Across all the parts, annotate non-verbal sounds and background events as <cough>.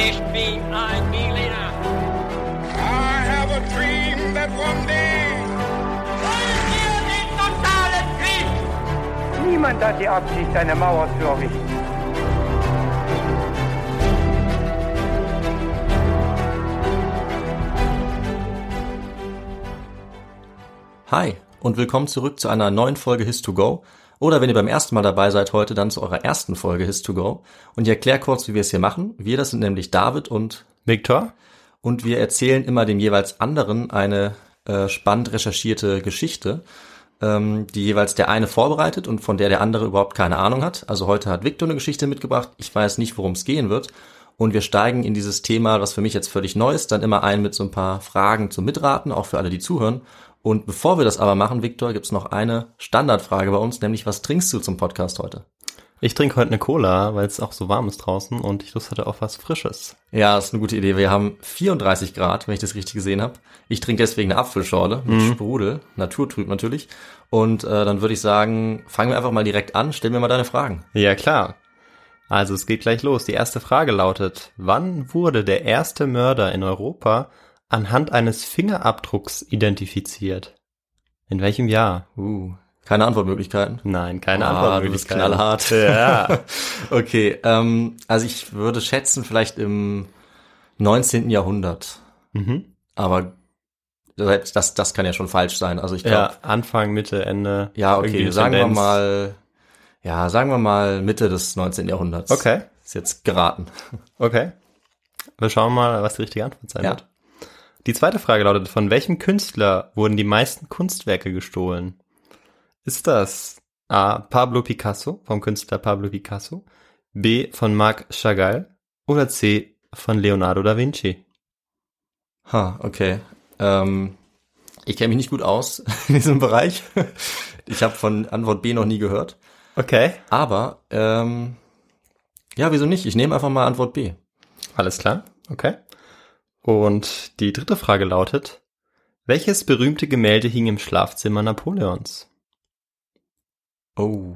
Ich bin ein Berliner. I have a dream that one day. Wollen wir den totalen Krieg? Niemand hat die Absicht, eine Mauer zu errichten. Hi und willkommen zurück zu einer neuen Folge His2Go. Oder wenn ihr beim ersten Mal dabei seid heute, dann zu eurer ersten Folge His2Go. Und ich erkläre kurz, wie wir es hier machen. Wir, das sind nämlich David und Victor? und wir erzählen immer dem jeweils anderen eine äh, spannend recherchierte Geschichte, ähm, die jeweils der eine vorbereitet und von der der andere überhaupt keine Ahnung hat. Also heute hat Victor eine Geschichte mitgebracht. Ich weiß nicht, worum es gehen wird. Und wir steigen in dieses Thema, was für mich jetzt völlig neu ist, dann immer ein mit so ein paar Fragen zum Mitraten, auch für alle, die zuhören. Und bevor wir das aber machen, Victor, gibt's noch eine Standardfrage bei uns, nämlich was trinkst du zum Podcast heute? Ich trinke heute eine Cola, weil es auch so warm ist draußen und ich Lust hatte auf was Frisches. Ja, ist eine gute Idee. Wir haben 34 Grad, wenn ich das richtig gesehen habe. Ich trinke deswegen eine Apfelschorle mit Sprudel, naturtrüb natürlich. Und äh, dann würde ich sagen, fangen wir einfach mal direkt an. Stell mir mal deine Fragen. Ja, klar. Also es geht gleich los. Die erste Frage lautet, wann wurde der erste Mörder in Europa anhand eines Fingerabdrucks identifiziert? In welchem Jahr? Uh, keine Antwortmöglichkeiten. Nein, keine Ah, du bist knallhart. <laughs> Ja. <laughs> okay, ähm, also ich würde schätzen, vielleicht im 19. Jahrhundert. mhm. Aber das, das kann ja schon falsch sein. Also ich glaube, Ja, Anfang, Mitte, Ende. Ja, okay, sagen wir Tendenz. mal, ja, sagen wir mal Mitte des 19. Jahrhunderts. Okay, Ist jetzt geraten. okay. Wir schauen mal, was die richtige Antwort sein Ja. wird. Die zweite Frage lautet, von welchem Künstler wurden die meisten Kunstwerke gestohlen? Ist das A. Pablo Picasso vom Künstler Pablo Picasso, B. von Marc Chagall oder C. von Leonardo da Vinci? Ha, okay. Ähm, ich kenne mich nicht gut aus <laughs> in diesem Bereich. Ich habe von Antwort B noch nie gehört. Okay. Aber, ähm, ja, wieso nicht? Ich nehme einfach mal Antwort B. Alles klar, okay. Und die dritte Frage lautet, welches berühmte Gemälde hing im Schlafzimmer Napoleons? Oh.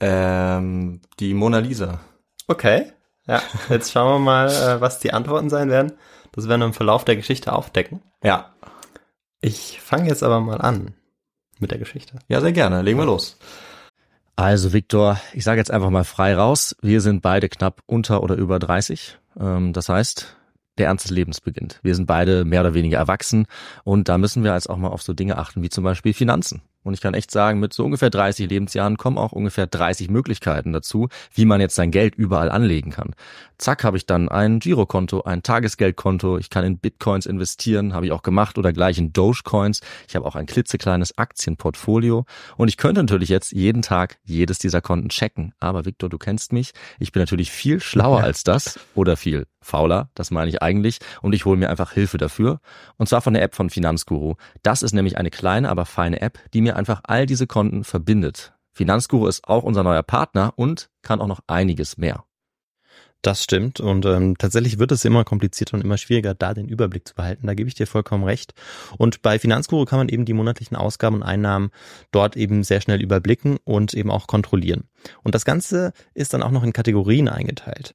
Ähm, die Mona Lisa. Okay. Ja, jetzt schauen wir mal, äh, was die Antworten sein werden. Das werden wir im Verlauf der Geschichte aufdecken. Ja. Ich fange jetzt aber mal an mit der Geschichte. Ja, sehr gerne. Legen wir los. Also, Viktor, ich sage jetzt einfach mal frei raus. Wir sind beide knapp unter oder über 30. Ähm, das heißt, der Ernst des Lebens beginnt. Wir sind beide mehr oder weniger erwachsen und da müssen wir jetzt auch mal auf so Dinge achten wie zum Beispiel Finanzen. Und ich kann echt sagen, mit so ungefähr 30 Lebensjahren kommen auch ungefähr 30 Möglichkeiten dazu, wie man jetzt sein Geld überall anlegen kann. Zack, habe ich dann ein Girokonto, ein Tagesgeldkonto, ich kann in Bitcoins investieren, habe ich auch gemacht oder gleich in Dogecoins. Ich habe auch ein klitzekleines Aktienportfolio und ich könnte natürlich jetzt jeden Tag jedes dieser Konten checken. Aber Victor, du kennst mich, ich bin natürlich viel schlauer als das oder viel fauler, das meine ich eigentlich und ich hole mir einfach Hilfe dafür und zwar von der App von Finanzguru. Das ist nämlich eine kleine, aber feine App, die mir einfach all diese Konten verbindet. Finanzguru ist auch unser neuer Partner und kann auch noch einiges mehr. Das stimmt und ähm, tatsächlich wird es immer komplizierter und immer schwieriger, da den Überblick zu behalten. Da gebe ich dir vollkommen recht. Und bei Finanzguru kann man eben die monatlichen Ausgaben und Einnahmen dort eben sehr schnell überblicken und eben auch kontrollieren. Und das Ganze ist dann auch noch in Kategorien eingeteilt.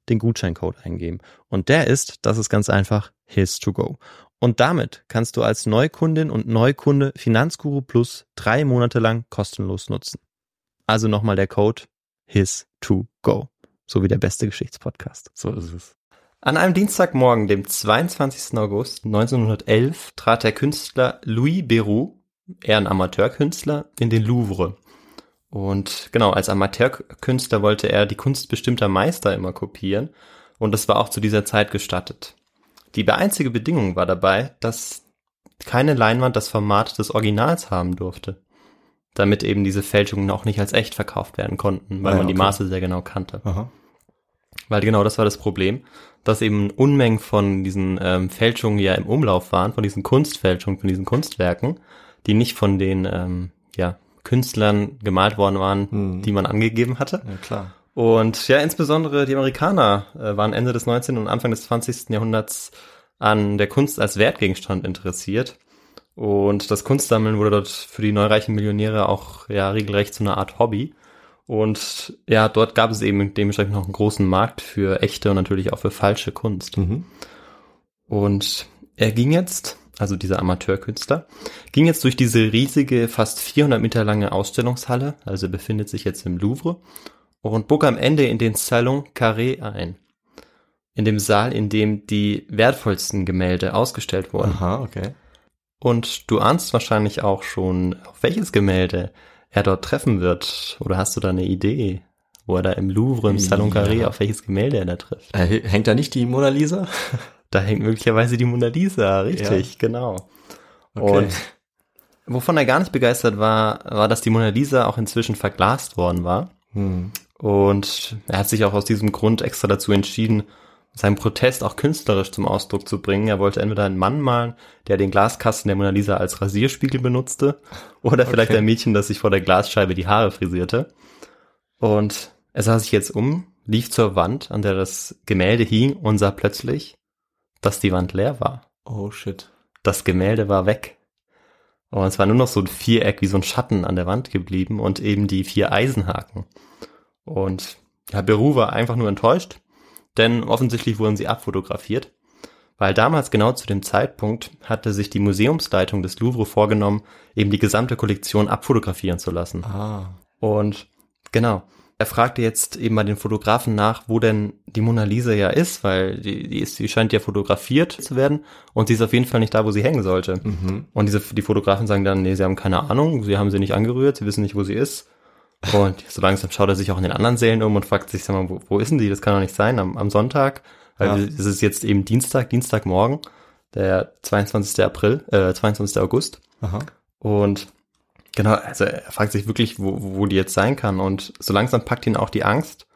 den Gutscheincode eingeben. Und der ist, das ist ganz einfach, his2go. Und damit kannst du als Neukundin und Neukunde Finanzguru Plus drei Monate lang kostenlos nutzen. Also nochmal der Code his2go. So wie der beste Geschichtspodcast. So ist es. An einem Dienstagmorgen, dem 22. August 1911, trat der Künstler Louis Beroux, eher ein Amateurkünstler, in den Louvre. Und genau, als Amateurkünstler wollte er die Kunst bestimmter Meister immer kopieren. Und das war auch zu dieser Zeit gestattet. Die einzige Bedingung war dabei, dass keine Leinwand das Format des Originals haben durfte. Damit eben diese Fälschungen auch nicht als echt verkauft werden konnten, weil Ah ja, man die okay. Maße sehr genau kannte. Aha. Weil genau das war das Problem, dass eben Unmengen von diesen ähm, Fälschungen ja im Umlauf waren, von diesen Kunstfälschungen, von diesen Kunstwerken, die nicht von den ähm, ja, Künstlern gemalt worden waren, Mhm. die man angegeben hatte. Ja, klar. Und ja, insbesondere die Amerikaner äh, waren Ende des 19. und Anfang des 20. Jahrhunderts an der Kunst als Wertgegenstand interessiert. Und das Kunstsammeln wurde dort für die neureichen Millionäre auch ja regelrecht zu einer Art Hobby. Und ja, dort gab es eben dementsprechend noch einen großen Markt für echte und natürlich auch für falsche Kunst. Mhm. Und er ging jetzt, also dieser Amateurkünstler, ging jetzt durch diese riesige, fast 400 Meter lange Ausstellungshalle, also befindet sich jetzt im Louvre, und bog am Ende in den Salon Carré ein. In dem Saal, in dem die wertvollsten Gemälde ausgestellt wurden. Aha, okay. Und du ahnst wahrscheinlich auch schon, auf welches Gemälde er dort treffen wird. Oder hast du da eine Idee, wo er da im Louvre, im Salon Carré, Ja. auf welches Gemälde er da trifft? Äh, hängt da nicht die Mona Lisa? Da hängt möglicherweise die Mona Lisa, richtig, genau. Und wovon er gar nicht begeistert war, war, dass die Mona Lisa auch inzwischen verglast worden war. Hm. Und er hat sich auch aus diesem Grund extra dazu entschieden, seinen Protest auch künstlerisch zum Ausdruck zu bringen. Er wollte entweder einen Mann malen, der den Glaskasten der Mona Lisa als Rasierspiegel benutzte, oder vielleicht Okay. ein Mädchen, das sich vor der Glasscheibe die Haare frisierte. Und er sah sich jetzt um, lief zur Wand, an der das Gemälde hing und sah plötzlich, dass die Wand leer war. Oh shit. Das Gemälde war weg. Und es war nur noch so ein Viereck wie so ein Schatten an der Wand geblieben und eben die vier Eisenhaken. Und ja, Beru war einfach nur enttäuscht, denn offensichtlich wurden sie abfotografiert, weil damals genau zu dem Zeitpunkt hatte sich die Museumsleitung des Louvre vorgenommen, eben die gesamte Kollektion abfotografieren zu lassen. Ah. Und genau, er fragte jetzt eben bei den Fotografen nach, wo denn die Mona Lisa ja ist, weil die, die, ist, die scheint ja fotografiert zu werden und sie ist auf jeden Fall nicht da, wo sie hängen sollte. Mhm. Und diese, die Fotografen sagen dann, nee, sie haben keine Ahnung, sie haben sie nicht angerührt, sie wissen nicht, wo sie ist. Und so langsam schaut er sich auch in den anderen Sälen um und fragt sich, sag mal, wo, wo ist denn die? Das kann doch nicht sein, am, am Sonntag. Weil Ja. es ist jetzt eben Dienstag, Dienstagmorgen, der 22. April, äh, 22. August. Aha. Und genau, also er fragt sich wirklich, wo, wo die jetzt sein kann. Und so langsam packt ihn auch die Angst.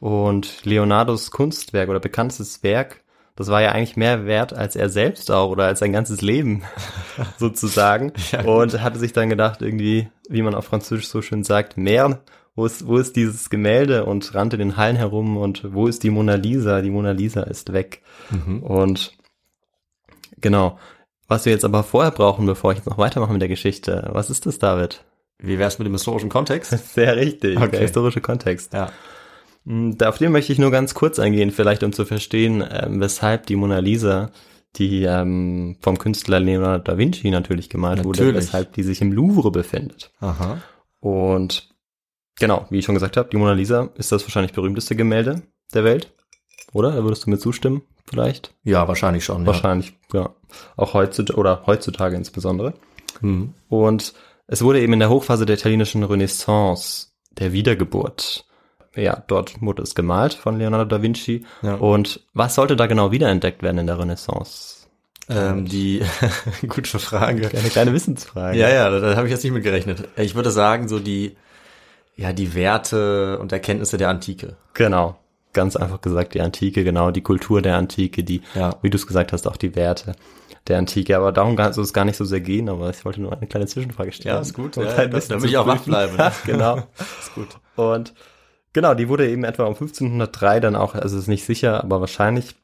Und Leonardos Kunstwerk oder bekanntestes Werk, das war ja eigentlich mehr wert als er selbst auch oder als sein ganzes Leben <laughs> sozusagen. Ja, und hatte sich dann gedacht, irgendwie, wie man auf Französisch so schön sagt, Merde, wo ist, wo ist dieses Gemälde? Und rannte den Hallen herum und wo ist die Mona Lisa? Die Mona Lisa ist weg. Mhm. Und genau, was wir jetzt aber vorher brauchen, bevor ich jetzt noch weitermache mit der Geschichte, was ist das, David? Wie wär's mit dem historischen Kontext? <laughs> Sehr richtig, Okay. der historische Kontext. Ja. Da- Auf den möchte ich nur ganz kurz eingehen, vielleicht um zu verstehen, ähm, weshalb die Mona Lisa, die ähm, vom Künstler Leonardo da Vinci natürlich gemalt wurde, Natürlich. weshalb die sich im Louvre befindet. Aha. Und genau, wie ich schon gesagt habe, die Mona Lisa ist das wahrscheinlich berühmteste Gemälde der Welt, oder? Da würdest du mir zustimmen, vielleicht? Ja, wahrscheinlich schon. Ja. Wahrscheinlich, ja. Auch heutzutage, oder heutzutage insbesondere. Mhm. Und es wurde eben in der Hochphase der italienischen Renaissance, der Wiedergeburt, ja, dort wurde es gemalt von Leonardo da Vinci. Ja. Und was sollte da genau wiederentdeckt werden in der Renaissance? Ähm, die <laughs> gute Frage. Eine kleine Wissensfrage. Ja, ja, da, da habe ich jetzt nicht mit gerechnet. Ich würde sagen, so die, ja, die Werte und Erkenntnisse der Antike. Genau. Ganz einfach gesagt, die Antike, genau, die Kultur der Antike, die, Ja. wie du es gesagt hast, auch die Werte der Antike. Aber darum soll es gar nicht so sehr gehen, aber ich wollte nur eine kleine Zwischenfrage stellen. Ja, ist gut. Um Ja, damit ich auch wach bleibe. Ja, <laughs> genau. <laughs> ist gut. Und genau, die wurde eben etwa um 1503 dann auch, also ist nicht sicher, aber wahrscheinlich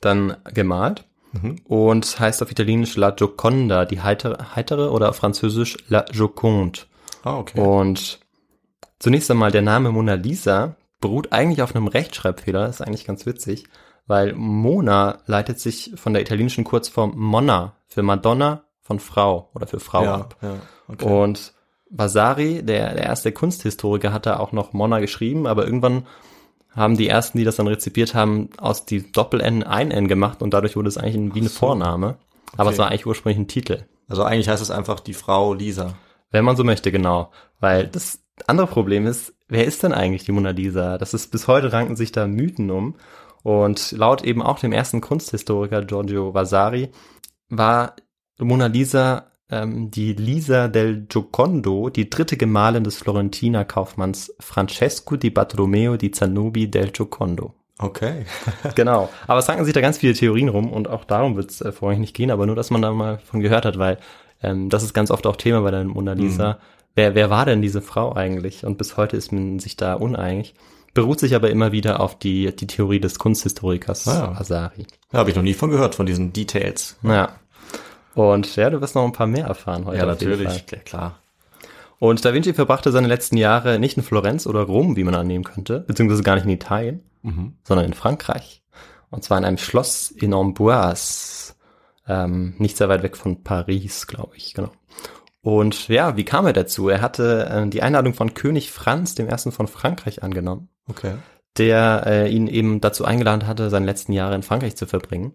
dann gemalt. Mhm. Und heißt auf Italienisch La Gioconda, die heitere, heitere oder auf Französisch La Joconde. Ah, okay. Und zunächst einmal der Name Mona Lisa, beruht eigentlich auf einem Rechtschreibfehler, das ist eigentlich ganz witzig, weil Mona leitet sich von der italienischen Kurzform Monna für Madonna von Frau oder für Frau ja, ab. ja, okay. Und Vasari, der, der erste Kunsthistoriker, hatte auch noch Monna geschrieben, aber irgendwann haben die ersten, die das dann rezipiert haben, aus die Doppel-N ein N gemacht und dadurch wurde es eigentlich ein- wie eine so. Vorname. Aber Okay. es war eigentlich ursprünglich ein Titel. also eigentlich heißt es einfach die Frau Lisa. Wenn man so möchte, genau. Weil das andere Problem ist, wer ist denn eigentlich die Mona Lisa? Das ist bis heute ranken sich da Mythen um. Und laut eben auch dem ersten Kunsthistoriker Giorgio Vasari war Mona Lisa ähm, die Lisa del Giocondo, die dritte Gemahlin des Florentiner Kaufmanns Francesco di Bartolomeo di Zanobi del Giocondo. Okay. <laughs> Genau. Aber es ranken sich da ganz viele Theorien rum und auch darum wird es äh, vorhin nicht gehen, aber nur, dass man da mal von gehört hat, weil ähm, das ist ganz oft auch Thema bei der Mona Lisa. Wer, wer war denn diese Frau eigentlich? Und bis heute ist man sich da uneinig. Beruht sich aber immer wieder auf die, die Theorie des Kunsthistorikers Ah. Vasari. Da habe ich noch nie von gehört, von diesen Details. Naja. Und ja, du wirst noch ein paar mehr erfahren heute. Ja, natürlich. Ja, klar. Und Da Vinci verbrachte seine letzten Jahre nicht in Florenz oder Rom, wie man annehmen könnte, beziehungsweise gar nicht in Italien, Mhm. sondern in Frankreich. Und zwar in einem Schloss in Amboise, ähm, nicht sehr weit weg von Paris, glaube ich, genau. Und ja, wie kam er dazu? Er hatte äh, die Einladung von König Franz, dem ersten von Frankreich, angenommen, Okay. der äh, ihn eben dazu eingeladen hatte, seine letzten Jahre in Frankreich zu verbringen.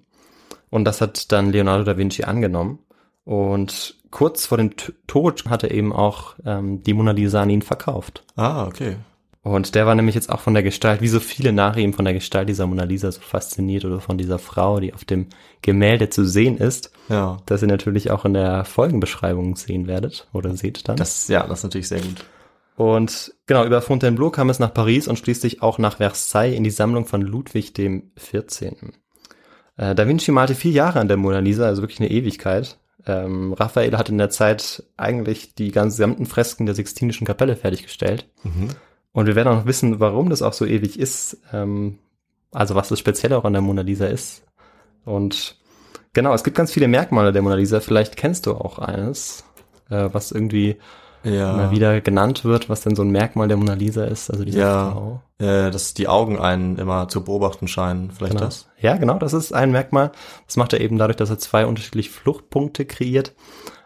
Und das hat dann Leonardo da Vinci angenommen. Und kurz vor dem T Tod hat er eben auch ähm, die Mona Lisa an ihn verkauft. Ah, okay. Und der war nämlich jetzt auch von der Gestalt, wie so viele nach ihm, von der Gestalt dieser Mona Lisa so fasziniert oder von dieser Frau, die auf dem Gemälde zu sehen ist, Ja. dass ihr natürlich auch in der Folgenbeschreibung sehen werdet oder seht dann. Das, ja, das ist natürlich sehr gut. und genau, über Fontainebleau kam es nach Paris und schließlich auch nach Versailles in die Sammlung von Ludwig dem 14. Äh, da Vinci malte vier Jahre an der Mona Lisa, also wirklich eine Ewigkeit. Ähm, Raphael hat in der Zeit eigentlich die ganzen gesamten Fresken der Sixtinischen Kapelle fertiggestellt. Mhm. Und wir werden auch noch wissen, warum das auch so ewig ist. Ähm, also was das Spezielle auch an der Mona Lisa ist. Und genau, es gibt ganz viele Merkmale der Mona Lisa. Vielleicht kennst du auch eines, äh, was irgendwie Ja. immer wieder genannt wird, was denn so ein Merkmal der Mona Lisa ist. Also diese Ja. Frau. Äh, dass die Augen einen immer zu beobachten scheinen. Vielleicht Genau. das? Ja, genau, das ist ein Merkmal. Das macht er eben dadurch, dass er zwei unterschiedliche Fluchtpunkte kreiert.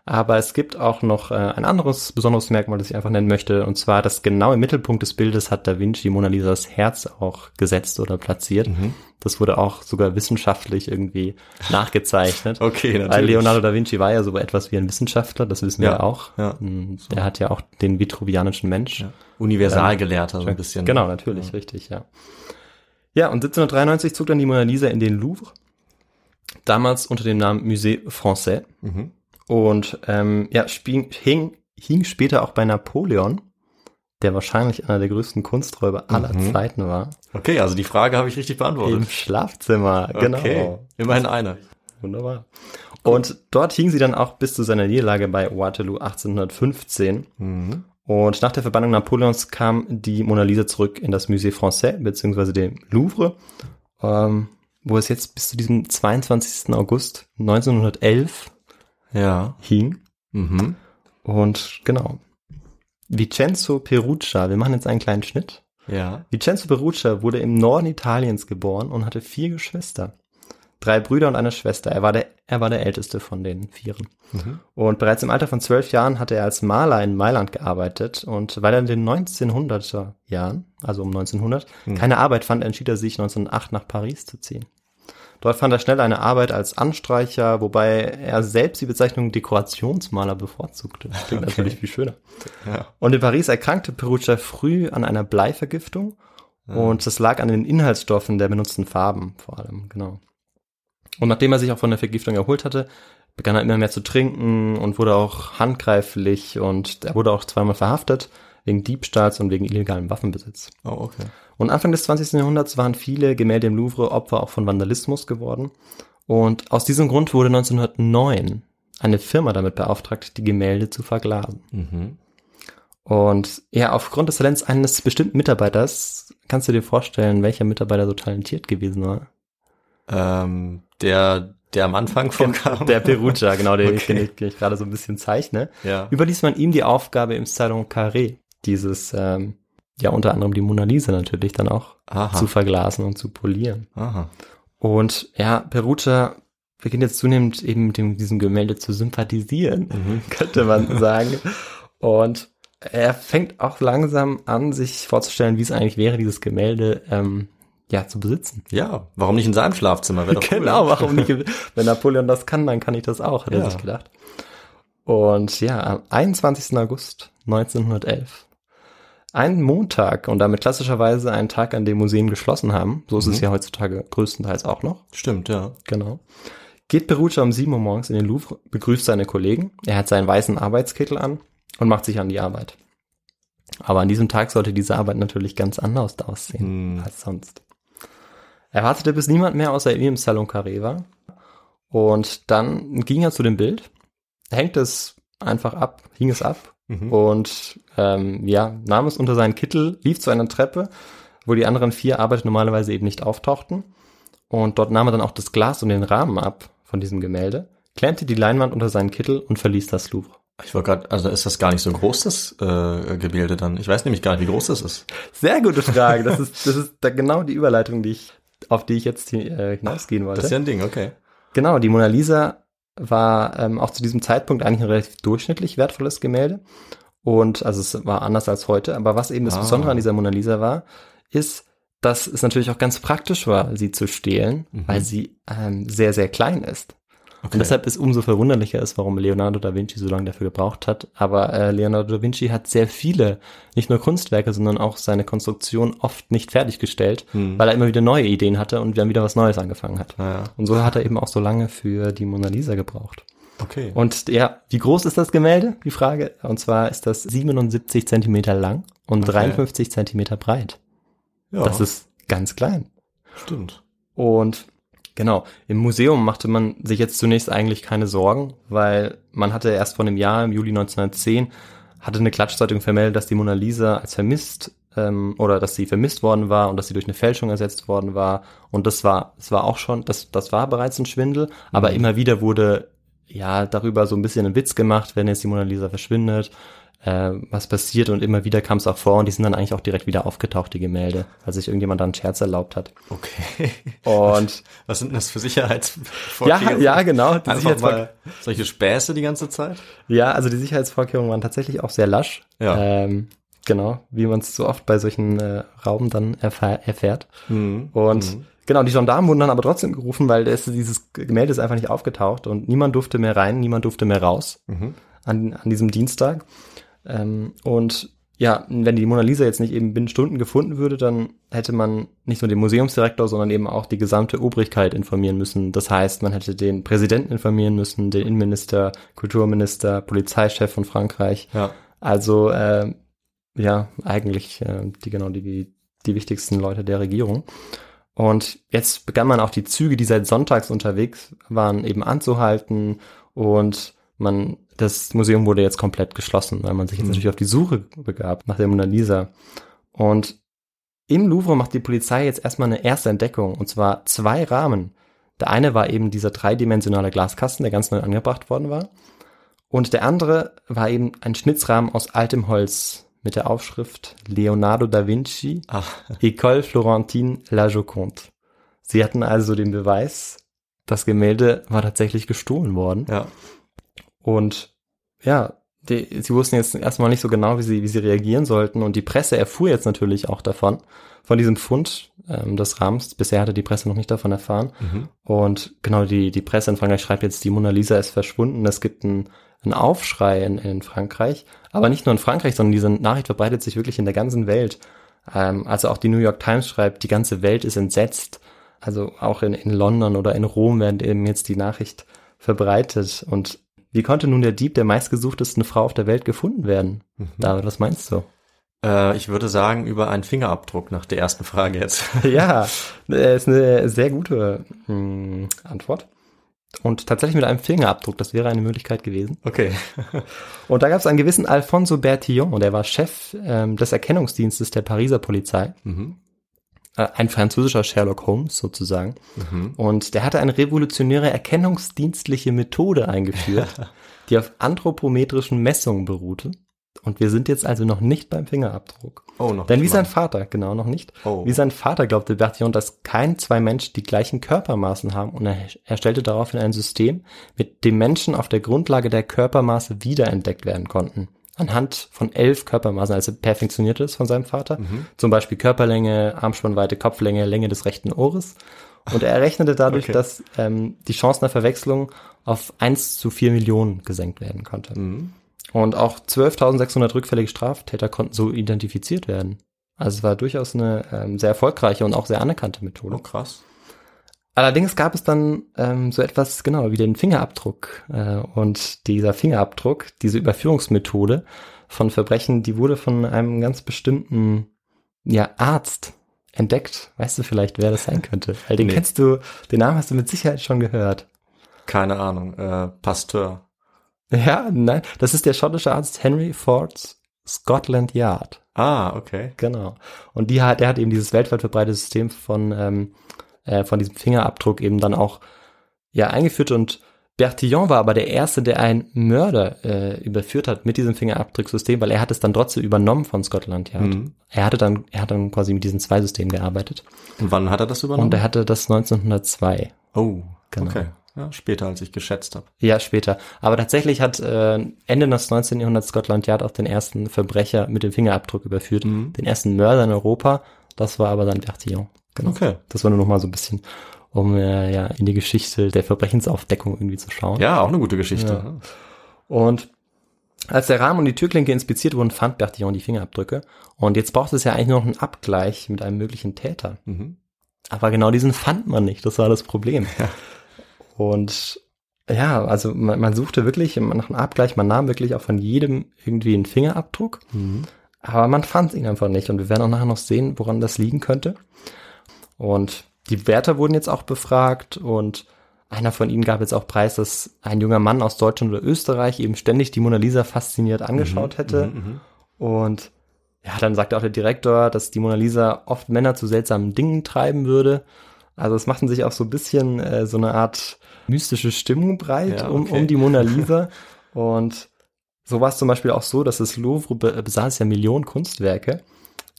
Aber es gibt auch noch äh, ein anderes besonderes Merkmal, das ich einfach nennen möchte. Und zwar, dass genau im Mittelpunkt des Bildes hat Da Vinci Mona Lisas Herz auch gesetzt oder platziert. Mhm. Das wurde auch sogar wissenschaftlich irgendwie nachgezeichnet. <laughs> Okay, natürlich. Weil Leonardo da Vinci war ja so etwas wie ein Wissenschaftler, das wissen wir Ja, auch. ja. Mm, Der hat ja auch den vitruvianischen Mensch. Ja. Universalgelehrter, so ein bisschen. Genau, natürlich, richtig, ja. Ja, und 1793 zog dann die Mona Lisa in den Louvre, damals unter dem Namen Musée Français. Mhm. Und ähm, ja, hing, hing später auch bei Napoleon, der wahrscheinlich einer der größten Kunsträuber aller Mhm. Zeiten war, Okay, also die Frage habe ich richtig im beantwortet. Schlafzimmer. Genau. Okay. Immerhin eine. Wunderbar. Und dort hing sie dann auch bis zu seiner Niederlage bei Waterloo 1815. Mhm. Und nach der Verbannung Napoleons kam die Mona Lisa zurück in das Musée Français, beziehungsweise dem Louvre, ähm, wo es jetzt bis zu diesem 22. August 1911 Ja. hing. Mhm. Und genau. Vincenzo Perugia, wir machen jetzt einen kleinen Schnitt. Ja. Vincenzo Perugia wurde im Norden Italiens geboren und hatte vier Geschwister. Drei Brüder und eine Schwester. Er war der, er war der älteste von den Vieren. Mhm. Und bereits im Alter von zwölf Jahren hatte er als Maler in Mailand gearbeitet. Und weil er in den 1900er Jahren, also um 1900, Hm. keine Arbeit fand, entschied er sich 1908 nach Paris zu ziehen. Dort fand er schnell eine Arbeit als Anstreicher, wobei er selbst die Bezeichnung Dekorationsmaler bevorzugte. Das klingt Okay. natürlich viel schöner. Ja. Und in Paris erkrankte Perugia früh an einer Bleivergiftung. Und das lag an den Inhaltsstoffen der benutzten Farben vor allem, genau. Und nachdem er sich auch von der Vergiftung erholt hatte, begann er immer mehr zu trinken und wurde auch handgreiflich und er wurde auch zweimal verhaftet wegen Diebstahls und wegen illegalem Waffenbesitz. Oh, okay. Und Anfang des 20. Jahrhunderts waren viele Gemälde im Louvre Opfer auch von Vandalismus geworden. Und aus diesem Grund wurde 1909 eine Firma damit beauftragt, die Gemälde zu verglasen. Mhm. Und ja, aufgrund des Talents eines bestimmten Mitarbeiters, kannst du dir vorstellen, welcher Mitarbeiter so talentiert gewesen war? Ähm, der, der am Anfang vorkam. Der Perugia, genau, den ich, <laughs> Okay. den ich, den ich gerade so ein bisschen zeichne. Ja. Überließ man ihm die Aufgabe im Salon Carré, dieses ähm, ja unter anderem die Mona Lisa natürlich dann auch Aha. zu verglasen und zu polieren. Aha. Und ja, Perugia beginnt jetzt zunehmend eben mit dem, diesem Gemälde zu sympathisieren, <laughs> könnte man sagen. Und er fängt auch langsam an, sich vorzustellen, wie es eigentlich wäre, dieses Gemälde ähm, ja zu besitzen. Ja, warum nicht in seinem Schlafzimmer? Doch cool. Genau, warum nicht? <laughs> Wenn Napoleon das kann, dann kann ich das auch, hat Ja. er sich gedacht. Und ja, am 21. August 1911, ein Montag und damit klassischerweise ein Tag, an dem Museen geschlossen haben, so ist es ja heutzutage größtenteils auch noch, Stimmt, ja. genau, geht Perugia um 7 Uhr morgens in den Louvre, begrüßt seine Kollegen, er hat seinen weißen Arbeitskittel an und macht sich an die Arbeit. Aber an diesem Tag sollte diese Arbeit natürlich ganz anders aussehen Hm. als sonst. Er wartete, bis niemand mehr außer ihm im Salon Carré war. Und dann ging er zu dem Bild, hängte es einfach ab, hing es ab Mhm. und ähm, ja, nahm es unter seinen Kittel, lief zu einer Treppe, wo die anderen vier Arbeiter normalerweise eben nicht auftauchten. Und dort nahm er dann auch das Glas und den Rahmen ab von diesem Gemälde, klemmte die Leinwand unter seinen Kittel und verließ das Louvre. Ich wollte gerade, also ist das gar nicht so groß, das äh, Gebilde dann? Ich weiß nämlich gar nicht, wie groß das ist. Sehr gute Frage. Das ist, das ist da genau die Überleitung, die ich, auf die ich jetzt hi- äh, hinausgehen wollte. Das ist ja ein Ding, okay. Genau, die Mona Lisa war ähm, auch zu diesem Zeitpunkt eigentlich ein relativ durchschnittlich wertvolles Gemälde. Und also es war anders als heute. Aber was eben das Ah. Besondere an dieser Mona Lisa war, ist, dass es natürlich auch ganz praktisch war, sie zu stehlen, Mhm. weil sie ähm, sehr, sehr klein ist. Okay. Und deshalb ist umso verwunderlicher ist, warum Leonardo da Vinci so lange dafür gebraucht hat. Aber äh, Leonardo da Vinci hat sehr viele, nicht nur Kunstwerke, sondern auch seine Konstruktion oft nicht fertiggestellt, Hm. weil er immer wieder neue Ideen hatte und dann wieder was Neues angefangen hat. Naja, Und so hat er eben auch so lange für die Mona Lisa gebraucht. okay. Und ja, wie groß ist das Gemälde? Die Frage. Und zwar ist das 77 Zentimeter lang und Okay. 53 Zentimeter breit. ja, Das ist ganz klein. stimmt. Und genau, im Museum machte man sich jetzt zunächst eigentlich keine Sorgen, weil man hatte erst vor einem Jahr, im Juli 1910, hatte eine Klatschzeitung vermeldet, dass die Mona Lisa als vermisst ähm, oder dass sie vermisst worden war und dass sie durch eine Fälschung ersetzt worden war. Und das war, das war auch schon, das, das war bereits ein Schwindel, aber immer wieder wurde ja darüber so ein bisschen ein Witz gemacht, wenn jetzt die Mona Lisa verschwindet, äh, was passiert und immer wieder kam es auch vor und die sind dann eigentlich auch direkt wieder aufgetaucht, die Gemälde, weil sich irgendjemand dann einen Scherz erlaubt hat. Okay. Und <laughs> Was sind denn das für ja, Sicherheitsvorkehrungen? ja, genau. Die mal solche Späße die ganze Zeit? ja, also die Sicherheitsvorkehrungen waren tatsächlich auch sehr lasch. Ja. Ähm, genau, wie man es so oft bei solchen äh, Rauben dann erfahr erfährt. Mhm. Und genau, die Gendarmen wurden dann aber trotzdem gerufen, weil es, dieses Gemälde ist einfach nicht aufgetaucht und niemand durfte mehr rein, niemand durfte mehr raus Mhm. an, an diesem Dienstag. Ähm, und ja, wenn die Mona Lisa jetzt nicht eben binnen Stunden gefunden würde, dann hätte man nicht nur den Museumsdirektor, sondern eben auch die gesamte Obrigkeit informieren müssen. Das heißt, man hätte den Präsidenten informieren müssen, den Innenminister, Kulturminister, Polizeichef von Frankreich. Ja. Also äh, ja, eigentlich äh, die genau die die wichtigsten Leute der Regierung. Und jetzt begann man auch die Züge, die seit sonntags unterwegs waren, eben anzuhalten und man das Museum wurde jetzt komplett geschlossen, weil man sich jetzt Mhm. natürlich auf die Suche begab nach der Mona Lisa. Und im Louvre macht die Polizei jetzt erstmal eine erste Entdeckung, und zwar zwei Rahmen. Der eine war eben dieser dreidimensionale Glaskasten, der ganz neu angebracht worden war. Und der andere war eben ein Schnitzrahmen aus altem Holz mit der Aufschrift Leonardo da Vinci, Ach, École Florentine La Joconde. Sie hatten also den Beweis, das Gemälde war tatsächlich gestohlen worden. ja. Und ja, die, sie wussten jetzt erstmal nicht so genau, wie sie, wie sie reagieren sollten. Und die Presse erfuhr jetzt natürlich auch davon, von diesem Fund ähm, des Rahmens. Bisher hatte die Presse noch nicht davon erfahren. Mhm. Und genau, die, die Presse in Frankreich schreibt jetzt, die Mona Lisa ist verschwunden. Es gibt einen, einen Aufschrei in, in Frankreich. Aber nicht nur in Frankreich, sondern diese Nachricht verbreitet sich wirklich in der ganzen Welt. Ähm, also auch die New York Times schreibt, die ganze Welt ist entsetzt. Also auch in, in London oder in Rom werden eben jetzt die Nachricht verbreitet. Und wie konnte nun der Dieb der meistgesuchtesten Frau auf der Welt gefunden werden? David, was meinst du? Äh, ich würde sagen, über einen Fingerabdruck nach der ersten Frage jetzt. ja, <laughs> äh, ist eine sehr gute mh, Antwort. Und tatsächlich mit einem Fingerabdruck, das wäre eine Möglichkeit gewesen. Okay. <laughs> Und da gab es einen gewissen Alfonso Bertillon, und er war Chef ähm, des Erkennungsdienstes der Pariser Polizei. Mhm. Äh, ein französischer Sherlock Holmes sozusagen. Mhm. Und der hatte eine revolutionäre erkennungsdienstliche Methode eingeführt, <laughs> die auf anthropometrischen Messungen beruhte. Und wir sind jetzt also noch nicht beim Fingerabdruck. Oh, noch Denn wie sein. Vater, genau, noch nicht. Oh. Wie sein Vater glaubte Bertillon, dass kein zwei Menschen die gleichen Körpermaßen haben und er erstellte daraufhin ein System, mit dem Menschen auf der Grundlage der Körpermaße wiederentdeckt werden konnten. Anhand von elf Körpermaßen, also perfektionierte es von seinem Vater. Zum Beispiel Körperlänge, Armspannweite, Kopflänge, Länge des rechten Ohres. Und er errechnete dadurch, <laughs> Okay. dass ähm, die Chancen der Verwechslung auf 1 zu 4 Millionen gesenkt werden konnte. Und auch 12.600 rückfällige Straftäter konnten so identifiziert werden. Also es war durchaus eine ähm, sehr erfolgreiche und auch sehr anerkannte Methode. Oh, krass. Allerdings gab es dann ähm, so etwas genau wie den Fingerabdruck. Äh, und dieser Fingerabdruck, diese Überführungsmethode von Verbrechen, die wurde von einem ganz bestimmten ja, Arzt entdeckt. Weißt du vielleicht, wer das sein könnte? Weil den Nee. kennst du, den Namen hast du mit Sicherheit schon gehört. Keine Ahnung. Äh, Pasteur. <laughs> Ja, nein, das ist der schottische Arzt Henry Ford Scotland Yard. Ah, okay. Genau. Und die hat, der hat eben dieses weltweit verbreitete System von, ähm, äh, von diesem Fingerabdruck eben dann auch ja eingeführt und Bertillon war aber der Erste, der einen Mörder äh, überführt hat mit diesem Fingerabdrucksystem, weil er hat es dann trotzdem übernommen von Scotland Yard. Mhm. Er hatte dann, er hat dann quasi mit diesen zwei Systemen gearbeitet Und wann hat er das übernommen? und er hatte das 1902. oh, Genau. okay. Ja, später, als ich geschätzt habe. Ja, später. Aber tatsächlich hat äh, Ende des 19. Jahrhunderts Scotland Yard auch den ersten Verbrecher mit dem Fingerabdruck überführt. Mhm. Den ersten Mörder in Europa. Das war aber dann Bertillon. Genau. Okay. Das war nur noch mal so ein bisschen, um äh, ja in die Geschichte der Verbrechensaufdeckung irgendwie zu schauen. Ja, auch eine gute Geschichte. Ja. Und als der Rahmen und die Türklinke inspiziert wurden, fand Bertillon die Fingerabdrücke. Und jetzt braucht es ja eigentlich noch einen Abgleich mit einem möglichen Täter. Mhm. Aber genau diesen fand man nicht. Das war das Problem. Und ja, also man, man suchte wirklich nach einem Abgleich, man nahm wirklich auch von jedem irgendwie einen Fingerabdruck, Mhm. aber man fand ihn einfach nicht. Und wir werden auch nachher noch sehen, woran das liegen könnte. Und die Wärter wurden jetzt auch befragt und einer von ihnen gab jetzt auch preis, dass ein junger Mann aus Deutschland oder Österreich eben ständig die Mona Lisa fasziniert angeschaut hätte. Mhm. Und ja, dann sagte auch der Direktor, dass die Mona Lisa oft Männer zu seltsamen Dingen treiben würde. Also es machten sich auch so ein bisschen äh, so eine Art mystische Stimmung breit Ja, um, okay. um die Mona Lisa. <laughs> Und so war es zum Beispiel auch so, dass das Louvre be besaß ja Millionen Kunstwerke,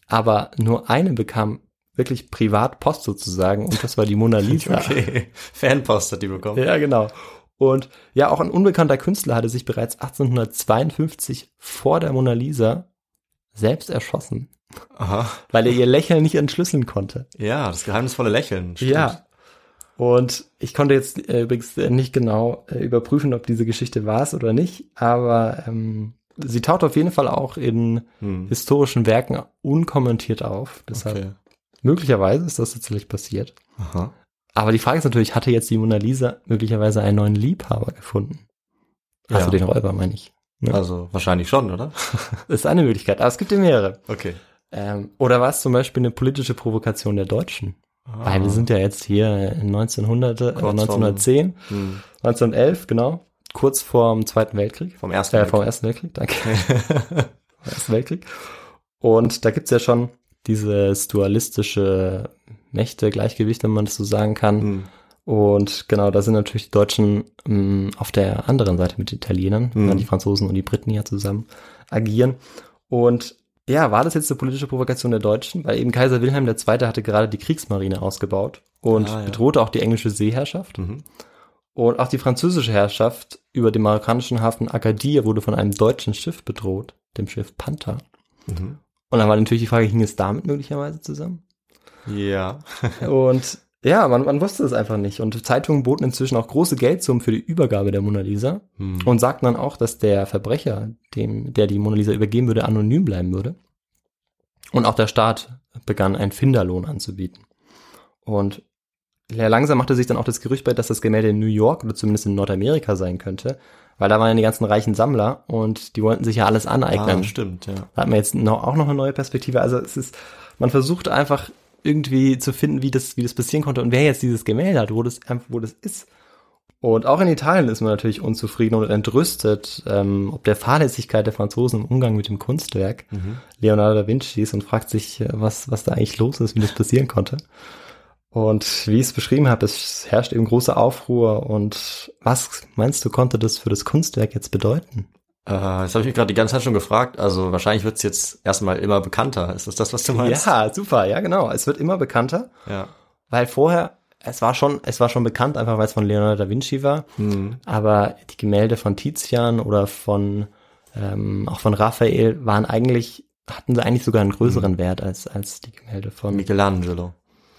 aber nur eine bekam wirklich privat Post sozusagen und das war die Mona Lisa. <laughs> Okay. Fanpost hat die bekommen. Ja, genau. Und ja, auch ein unbekannter Künstler hatte sich bereits 1852 vor der Mona Lisa selbst erschossen, Aha. weil er ihr Lächeln nicht entschlüsseln konnte. Ja, das geheimnisvolle Lächeln. Stimmt. Ja. Und ich konnte jetzt äh, übrigens äh, nicht genau äh, überprüfen, ob diese Geschichte war es oder nicht, aber ähm, sie taucht auf jeden Fall auch in Hm. historischen Werken unkommentiert auf. Deshalb Okay. möglicherweise ist das tatsächlich passiert. Aha. Aber die Frage ist natürlich, hatte jetzt die Mona Lisa möglicherweise einen neuen Liebhaber gefunden? Also Ja. den Räuber, meine ich. Ne? Also wahrscheinlich schon, oder? <laughs> Ist eine Möglichkeit, aber es gibt ja mehrere. Okay. Ähm, oder war es zum Beispiel eine politische Provokation der Deutschen? Weil wir sind ja jetzt hier in 1900, äh, Ah. Kurz 1910, Hm. 1911, genau, kurz vorm Zweiten Weltkrieg. Vom ersten Äh, vom Weltkrieg. Ersten Weltkrieg, danke. <laughs> vom Ersten Weltkrieg. Und da gibt's ja schon dieses dualistische Mächte-Gleichgewicht, wenn man das so sagen kann. Hm. Und genau, da sind natürlich die Deutschen mh, auf der anderen Seite mit den Italienern, Mhm. die Franzosen und die Briten ja zusammen agieren. Und ja, war das jetzt eine politische Provokation der Deutschen? Weil eben Kaiser Wilhelm II. hatte gerade die Kriegsmarine ausgebaut und Ah, ja. bedrohte auch die englische Seeherrschaft. Mhm. Und auch die französische Herrschaft über dem marokkanischen Hafen Agadir wurde von einem deutschen Schiff bedroht, dem Schiff Panther. Mhm. Und dann war natürlich die Frage, hing es damit möglicherweise zusammen? Ja. Und ja, man, man wusste es einfach nicht. Und Zeitungen boten inzwischen auch große Geldsummen für die Übergabe der Mona Lisa Hm. und sagten dann auch, dass der Verbrecher, dem, der die Mona Lisa übergeben würde, anonym bleiben würde. Und auch der Staat begann einen Finderlohn anzubieten. Und ja, langsam machte sich dann auch das Gerücht bei, dass das Gemälde in New York oder zumindest in Nordamerika sein könnte, weil da waren ja die ganzen reichen Sammler und die wollten sich ja alles aneignen. Ah, stimmt, ja. Da hat man jetzt noch, auch noch eine neue Perspektive. Also es ist, man versucht einfach irgendwie zu finden, wie das, wie das passieren konnte und wer jetzt dieses Gemälde hat, wo das, wo das ist. Und auch in Italien ist man natürlich unzufrieden und entrüstet, ähm, ob der Fahrlässigkeit der Franzosen im Umgang mit dem Kunstwerk Mhm. Leonardo da Vincis und fragt sich, äh, was, was da eigentlich los ist, wie das passieren konnte. Und wie ich es beschrieben habe, es herrscht eben große Aufruhr. Und was meinst du, konnte das für das Kunstwerk jetzt bedeuten? Äh, das habe ich mich gerade die ganze Zeit schon gefragt. Also wahrscheinlich wird's jetzt erstmal immer bekannter. Ist das das, was du meinst? Ja, super, ja genau. Es wird immer bekannter, Ja. weil vorher, es war schon, es war schon bekannt, einfach weil es von Leonardo da Vinci war. Hm. Aber die Gemälde von Tizian oder von ähm, auch von Raphael waren eigentlich, hatten sie eigentlich sogar einen größeren Wert als, als die Gemälde von Michelangelo.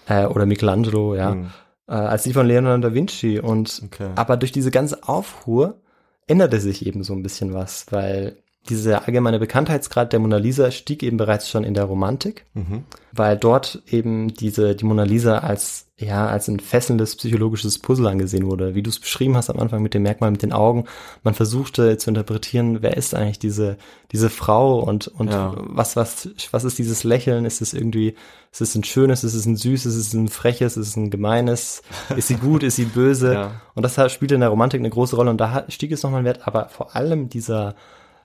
äh, oder Michelangelo, ja. Hm. äh, als die von Leonardo da Vinci. Und Okay. aber durch diese ganze Aufruhr änderte sich eben so ein bisschen was, weil dieser allgemeine Bekanntheitsgrad der Mona Lisa stieg eben bereits schon in der Romantik, Mhm. weil dort eben diese die Mona Lisa als ja als ein fesselndes psychologisches Puzzle angesehen wurde, wie du es beschrieben hast am Anfang mit dem Merkmal mit den Augen. Man versuchte zu interpretieren, wer ist eigentlich diese diese Frau und und Ja. was was was ist dieses Lächeln? Ist es irgendwie ist es ein schönes? Ist es ein süßes? Ist es ein freches? Ist es ein gemeines? <laughs> Ist sie gut? ist sie böse? Ja. Und das spielte in der Romantik eine große Rolle und da stieg es nochmal Wert, aber vor allem dieser,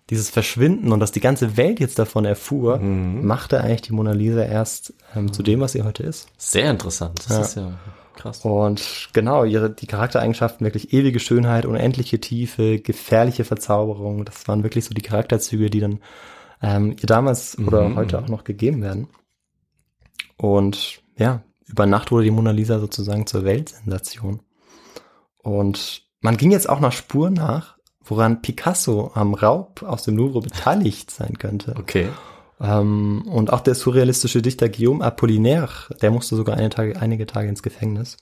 dieses Verschwinden und dass die ganze Welt jetzt davon erfuhr, Mhm. machte eigentlich die Mona Lisa erst ähm, zu dem, was sie heute ist. Sehr interessant. Das Ja. ist ja krass. Und genau, ihre, die Charaktereigenschaften, wirklich ewige Schönheit, unendliche Tiefe, gefährliche Verzauberung, das waren wirklich so die Charakterzüge, die dann ähm, ihr damals oder Mhm. heute auch noch gegeben werden. Und ja, über Nacht wurde die Mona Lisa sozusagen zur Weltsensation. Und man ging jetzt auch nach Spuren nach, woran Picasso am Raub aus dem Louvre beteiligt sein könnte. Okay. Ähm, und auch der surrealistische Dichter Guillaume Apollinaire, der musste sogar Tage, einige Tage ins Gefängnis.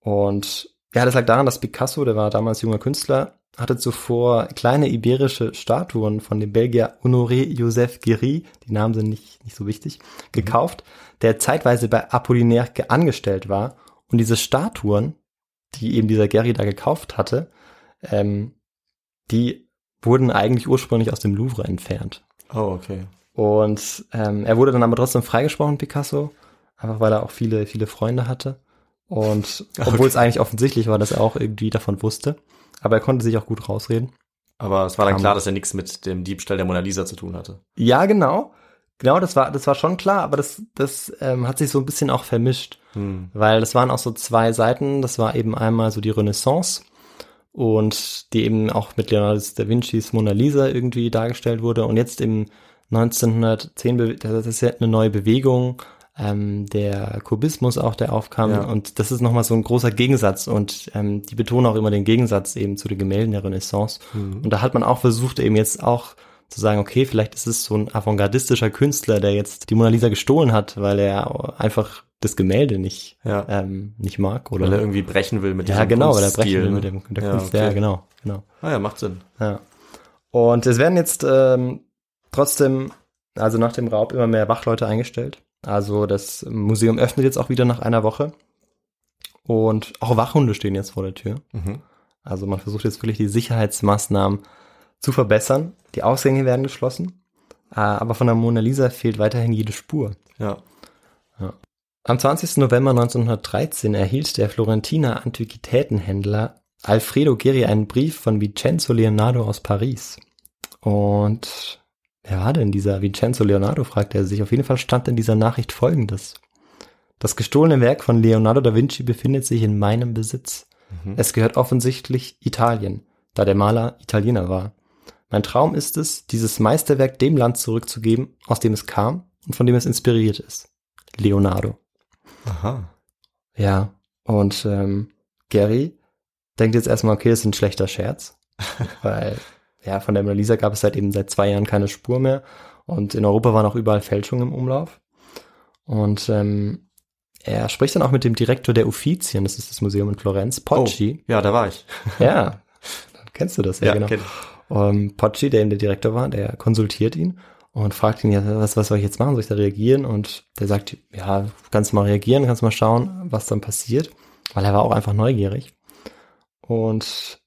Und ja, das lag daran, dass Picasso, der war damals junger Künstler, hatte zuvor kleine iberische Statuen von dem Belgier Honoré Joseph Guéry, die Namen sind nicht, nicht so wichtig, gekauft, der zeitweise bei Apollinaire ge- angestellt war. Und diese Statuen, die eben dieser Guéry da gekauft hatte, ähm, die wurden eigentlich ursprünglich aus dem Louvre entfernt. Oh, okay. Und ähm, er wurde dann aber trotzdem freigesprochen, Picasso, einfach weil er auch viele, viele Freunde hatte. Und <laughs> obwohl es eigentlich offensichtlich war, dass er auch irgendwie davon wusste. Aber er konnte sich auch gut rausreden. Aber es war dann Kam- klar, dass er nichts mit dem Diebstahl der Mona Lisa zu tun hatte. Ja, genau. Genau, das war, das war schon klar, aber das, das ähm, hat sich so ein bisschen auch vermischt. Hm. Weil das waren auch so zwei Seiten. Das war eben einmal so die Renaissance und die eben auch mit Leonardo da Vincis Mona Lisa irgendwie dargestellt wurde. Und jetzt im 1910, be- das ist ja eine neue Bewegung, ähm, der Kubismus auch, der aufkam. Ja. Und das ist nochmal so ein großer Gegensatz. Und ähm, die betonen auch immer den Gegensatz eben zu den Gemälden der Renaissance. Und da hat man auch versucht, eben jetzt auch zu sagen, okay, vielleicht ist es so ein avantgardistischer Künstler, der jetzt die Mona Lisa gestohlen hat, weil er einfach das Gemälde nicht, Ja. ähm, nicht mag. Oder Weil er irgendwie brechen will mit ja, diesem genau, weil er brechen will ne? mit dem mit der ja, Kunst. okay. Ja, genau, genau. Ah ja, macht Sinn. Ja. Und es werden jetzt ähm, trotzdem, also nach dem Raub, immer mehr Wachleute eingestellt. Also das Museum öffnet jetzt auch wieder nach einer Woche. Und auch Wachhunde stehen jetzt vor der Tür. Mhm. Also man versucht jetzt wirklich die Sicherheitsmaßnahmen zu verbessern. Die Ausgänge werden geschlossen. Äh, Aber von der Mona Lisa fehlt weiterhin jede Spur. Ja. Am 20. November 1913 erhielt der Florentiner Antiquitätenhändler Alfredo Geri einen Brief von Vincenzo Leonardo aus Paris. Und wer war denn dieser Vincenzo Leonardo, fragte er sich. Auf jeden Fall stand in dieser Nachricht folgendes. Das gestohlene Werk von Leonardo da Vinci befindet sich in meinem Besitz. Mhm. Es gehört offensichtlich Italien, da der Maler Italiener war. Mein Traum ist es, dieses Meisterwerk dem Land zurückzugeben, aus dem es kam und von dem es inspiriert ist. Leonardo. Aha. Ja, und ähm, Gary denkt jetzt erstmal, okay, das ist ein schlechter Scherz, <laughs> weil ja, von der Mona Lisa gab es seit eben seit zwei Jahren keine Spur mehr und in Europa waren auch überall Fälschungen im Umlauf. Und ähm, er spricht dann auch mit dem Direktor der Uffizien, das ist das Museum in Florenz, Pocci. Oh, ja, da war ich. <laughs> Ja, dann kennst du das ja, genau. kenn ich. Ähm, Pocci, der eben der Direktor war, der konsultiert ihn und fragt ihn ja, was, was soll ich jetzt machen? Soll ich da reagieren? Und der sagt, ja, kannst du mal reagieren, kannst mal schauen, was dann passiert, weil er war auch einfach neugierig. Und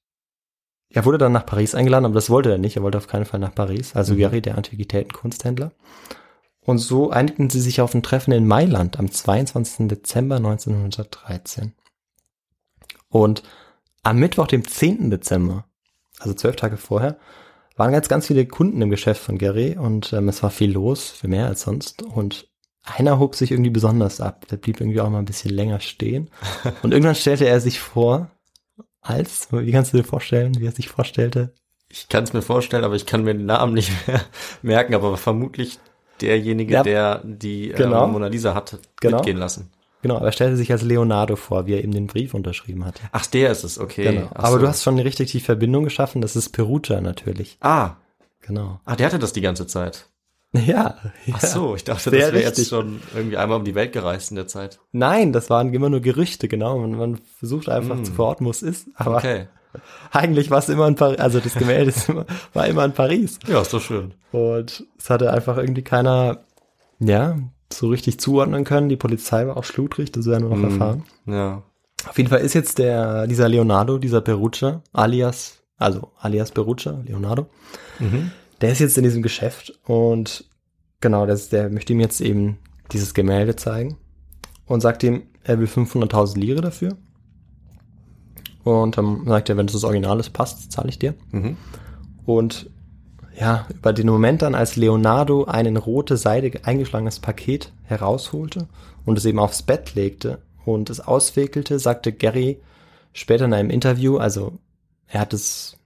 er wurde dann nach Paris eingeladen, aber das wollte er nicht. Er wollte auf keinen Fall nach Paris. Also Mhm. Gary, der Antiquitäten-Kunsthändler. Und so einigten sie sich auf ein Treffen in Mailand am 22. Dezember 1913. Und am Mittwoch, dem 10. Dezember, also zwölf Tage vorher, waren jetzt ganz viele Kunden im Geschäft von Gary und ähm, es war viel los, viel mehr als sonst. Und einer hob sich irgendwie besonders ab. Der blieb irgendwie auch mal ein bisschen länger stehen. <laughs> Und irgendwann stellte er sich vor, als, wie kannst du dir vorstellen, wie er sich vorstellte? Ich kann es mir vorstellen, aber ich kann mir den Namen nicht mehr <laughs> merken, aber vermutlich derjenige, Ja. der die Genau. äh, Mona Lisa hat Genau. mitgehen lassen. Genau, aber er stellte sich als Leonardo vor, wie er eben den Brief unterschrieben hat. Ach, der ist es, okay. Genau. Ach Aber so. du hast schon richtig die Verbindung geschaffen, das ist Perugia natürlich. Ah, Genau. ah, der hatte das die ganze Zeit. Ja. <laughs> ja. Ach so, ich dachte, Sehr das wäre jetzt schon irgendwie einmal um die Welt gereist in der Zeit. Nein, das waren immer nur Gerüchte, genau. Man, man versucht einfach Mm. zu verorten, wo es ist. Aber Okay. <laughs> eigentlich war es immer in Paris, also das Gemälde ist immer, war immer in Paris. Ja, ist doch schön. Und es hatte einfach irgendwie keiner, ja, so richtig zuordnen können. Die Polizei war auch schludrig, das werden wir noch Mm. erfahren. Ja. Auf jeden Fall ist jetzt der, dieser Leonardo, dieser Perugia, alias, also alias Perugia, Leonardo, Mhm. der ist jetzt in diesem Geschäft und genau, das, der möchte ihm jetzt eben dieses Gemälde zeigen und sagt ihm, er will 500.000 Lire dafür. Und dann sagt er, wenn das das Original ist, passt, zahle ich dir. Mhm. Und ja, über den Moment dann, als Leonardo ein in rote Seide eingeschlagenes Paket herausholte und es eben aufs Bett legte und es auswickelte, sagte Gary später in einem Interview, also er hat es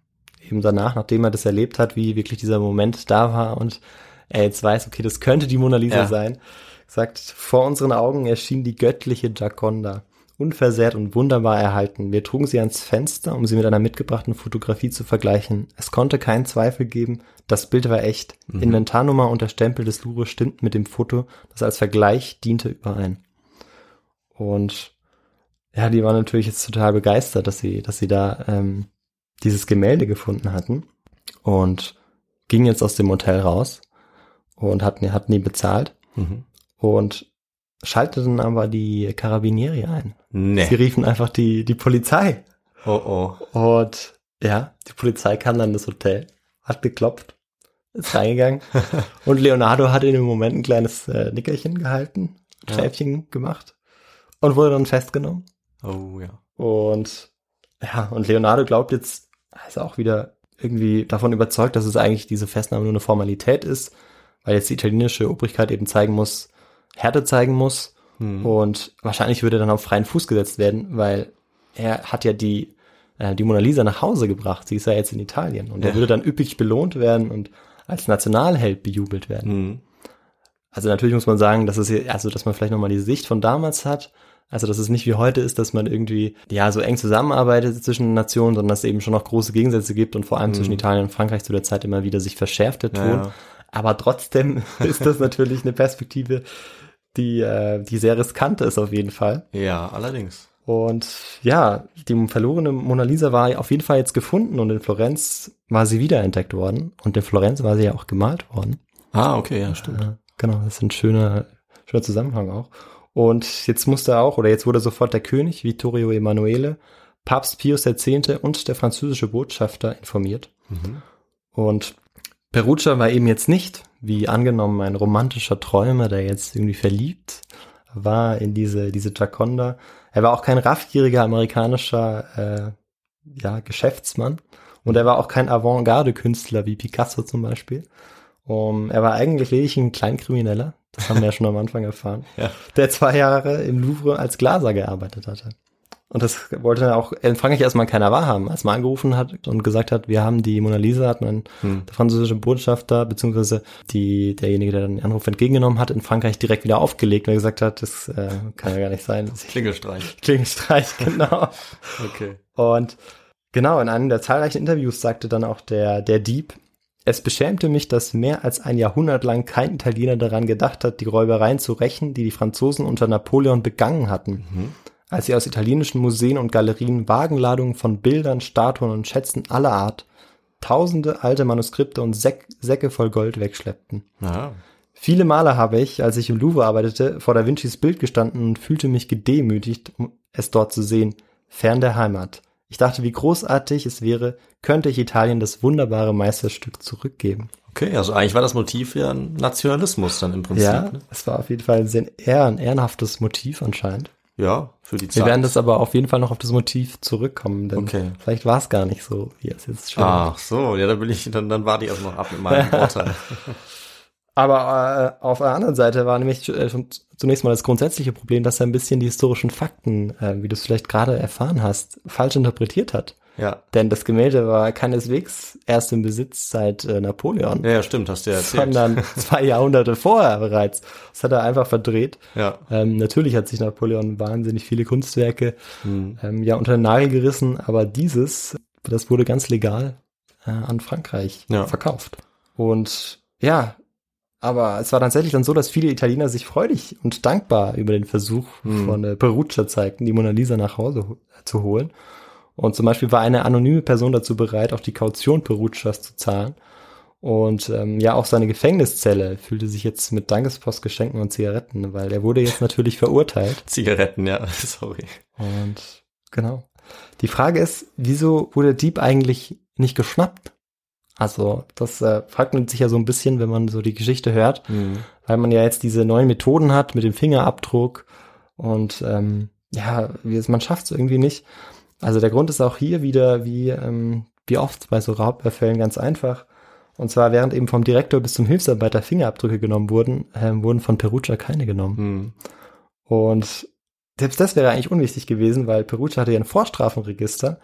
eben danach, nachdem er das erlebt hat, wie wirklich dieser Moment da war und er jetzt weiß, okay, das könnte die Mona Lisa Ja. sein, sagt, vor unseren Augen erschien die göttliche Gioconda, unversehrt und wunderbar erhalten. Wir trugen sie ans Fenster, um sie mit einer mitgebrachten Fotografie zu vergleichen. Es konnte keinen Zweifel geben, das Bild war echt. Inventarnummer und der Stempel des Louvre stimmten mit dem Foto, das als Vergleich diente, überein. Und ja, die waren natürlich jetzt total begeistert, dass sie, dass sie da ähm, dieses Gemälde gefunden hatten und gingen jetzt aus dem Hotel raus und hatten, hatten die bezahlt Mhm. und schalteten aber die Carabinieri ein. Sie Nee. riefen einfach die, die Polizei. Oh oh. Und ja, die Polizei kam dann in das Hotel, hat geklopft, ist reingegangen. <laughs> und Leonardo hat in dem Moment ein kleines äh, Nickerchen gehalten, Ja. Schäfchen gemacht und wurde dann festgenommen. Oh ja. Und ja, und Leonardo glaubt jetzt, er ist auch wieder irgendwie davon überzeugt, dass es eigentlich diese Festnahme nur eine Formalität ist, weil jetzt die italienische Obrigkeit eben zeigen muss, Härte zeigen muss. Hm. Und wahrscheinlich würde er dann auf freien Fuß gesetzt werden, weil er hat ja die, äh, die Mona Lisa nach Hause gebracht. Sie ist ja jetzt in Italien. Und er Ja. würde dann üppig belohnt werden und als Nationalheld bejubelt werden. Hm. Also natürlich muss man sagen, dass es hier, also dass man vielleicht nochmal die Sicht von damals hat. Also dass es nicht wie heute ist, dass man irgendwie ja so eng zusammenarbeitet zwischen Nationen, sondern dass es eben schon noch große Gegensätze gibt und vor allem zwischen Italien und Frankreich zu der Zeit immer wieder sich verschärft der Ton. Ja, ja. Aber trotzdem <laughs> ist das natürlich eine Perspektive, die, äh, die sehr riskant ist auf jeden Fall. Ja, allerdings. Und ja, die verlorene Mona Lisa war auf jeden Fall jetzt gefunden und in Florenz war sie wiederentdeckt worden. Und in Florenz war sie ja auch gemalt worden. Ah, okay, ja, stimmt. Ja, genau, das ist ein schöner, schöner Zusammenhang auch. Und jetzt musste auch, oder jetzt wurde sofort der König, Vittorio Emanuele, Papst Pius X. und der französische Botschafter informiert. Mhm. Und Perugia war eben jetzt nicht, wie angenommen, ein romantischer Träumer, der jetzt irgendwie verliebt war in diese, diese Gioconda. Er war auch kein raffgieriger amerikanischer äh, ja, Geschäftsmann. Und er war auch kein Avantgarde-Künstler wie Picasso zum Beispiel. Um, er war eigentlich lediglich ein Kleinkrimineller. Das haben wir ja schon am Anfang erfahren. <laughs> Ja. Der zwei Jahre im Louvre als Glaser gearbeitet hatte. Und das wollte auch in Frankreich erstmal keiner wahrhaben. Als man angerufen hat und gesagt hat, wir haben die Mona Lisa, hat man Hm. der französische Botschafter, beziehungsweise die, derjenige, der dann den Anruf entgegengenommen hat, in Frankreich direkt wieder aufgelegt, weil er gesagt hat, das äh, kann ja gar nicht sein. Klingelstreich. <laughs> Klingelstreich, genau. Okay. Und genau, in einem der zahlreichen Interviews sagte dann auch der, der Dieb, es beschämte mich, dass mehr als ein Jahrhundert lang kein Italiener daran gedacht hat, die Räubereien zu rächen, die die Franzosen unter Napoleon begangen hatten. Als sie aus italienischen Museen und Galerien Wagenladungen von Bildern, Statuen und Schätzen aller Art, tausende alte Manuskripte und Säck, Säcke voll Gold wegschleppten. Ah. Viele Male habe ich, als ich im Louvre arbeitete, vor Da Vincis Bild gestanden und fühlte mich gedemütigt, um es dort zu sehen, fern der Heimat. Ich dachte, wie großartig es wäre, könnte ich Italien das wunderbare Meisterstück zurückgeben. Okay, also eigentlich war das Motiv ja ein Nationalismus dann im Prinzip. Ja, Ne? es war auf jeden Fall ein sehr ehren, ehrenhaftes Motiv anscheinend. Ja für die Wir Zeit. werden das aber auf jeden Fall noch auf das Motiv zurückkommen, denn Okay. vielleicht war es gar nicht so, wie es jetzt schon Ach so, ja, da bin ich, dann, dann warte ich erst noch ab mit meinem <laughs> Urteil. Aber äh, auf der anderen Seite war nämlich äh, schon zunächst mal das grundsätzliche Problem, dass er ein bisschen die historischen Fakten, äh, wie du es vielleicht gerade erfahren hast, falsch interpretiert hat. Ja. Denn das Gemälde war keineswegs erst im Besitz seit äh, Napoleon. Ja, stimmt, hast du ja erzählt. Sondern <laughs> zwei Jahrhunderte vorher bereits. Das hat er einfach verdreht. Ja. Ähm, natürlich hat sich Napoleon wahnsinnig viele Kunstwerke mhm. ähm, ja unter den Nagel gerissen, aber dieses, das wurde ganz legal äh, an Frankreich ja. verkauft. Und ja, aber es war tatsächlich dann so, dass viele Italiener sich freudig und dankbar über den Versuch mhm. von äh, Perugia zeigten, die Mona Lisa nach Hause zu holen. Und zum Beispiel war eine anonyme Person dazu bereit, auch die Kaution Perugias zu zahlen. Und ähm, ja, auch seine Gefängniszelle fühlte sich jetzt mit Dankespostgeschenken und Zigaretten, weil er wurde jetzt natürlich verurteilt. <laughs> Zigaretten, ja, <laughs> sorry. Und genau. Die Frage ist, wieso wurde Dieb eigentlich nicht geschnappt? Also das äh, fragt man sich ja so ein bisschen, wenn man so die Geschichte hört, mhm. weil man ja jetzt diese neuen Methoden hat mit dem Fingerabdruck und ähm, ja, man schafft es irgendwie nicht. Also der Grund ist auch hier wieder, wie, ähm, wie oft bei so Raubüberfällen, ganz einfach. Und zwar, während eben vom Direktor bis zum Hilfsarbeiter Fingerabdrücke genommen wurden, ähm, wurden von Perugia keine genommen. Mhm. Und selbst das wäre eigentlich unwichtig gewesen, weil Perugia hatte ja ein Vorstrafenregister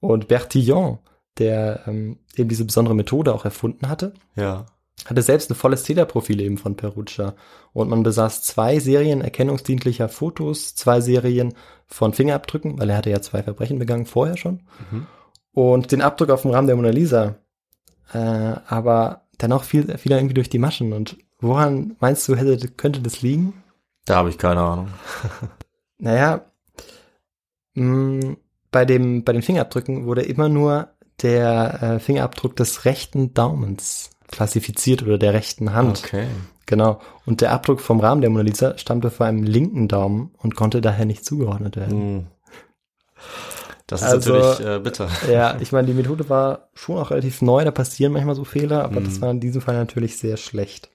und Bertillon, der ähm, eben diese besondere Methode auch erfunden hatte, ja hatte selbst ein volles Täterprofil eben von Perugia. Und man besaß zwei Serien erkennungsdienlicher Fotos, zwei Serien von Fingerabdrücken, weil er hatte ja zwei Verbrechen begangen vorher schon. Mhm. Und den Abdruck auf dem Rahmen der Mona Lisa. Äh, aber dennoch fiel, fiel er irgendwie durch die Maschen. Und woran meinst du, hätte, könnte das liegen? Da habe ich keine Ahnung. <laughs> naja, mh, bei, dem, bei den Fingerabdrücken wurde immer nur der äh, Fingerabdruck des rechten Daumens klassifiziert oder der rechten Hand. Okay. Genau. Und der Abdruck vom Rahmen der Mona Lisa stammte vor einem linken Daumen und konnte daher nicht zugeordnet werden. Hm. Das ist also, natürlich äh, bitter. <laughs> Ja, ich meine, die Methode war schon auch relativ neu, da passieren manchmal so Fehler, aber hm. das war in diesem Fall natürlich sehr schlecht.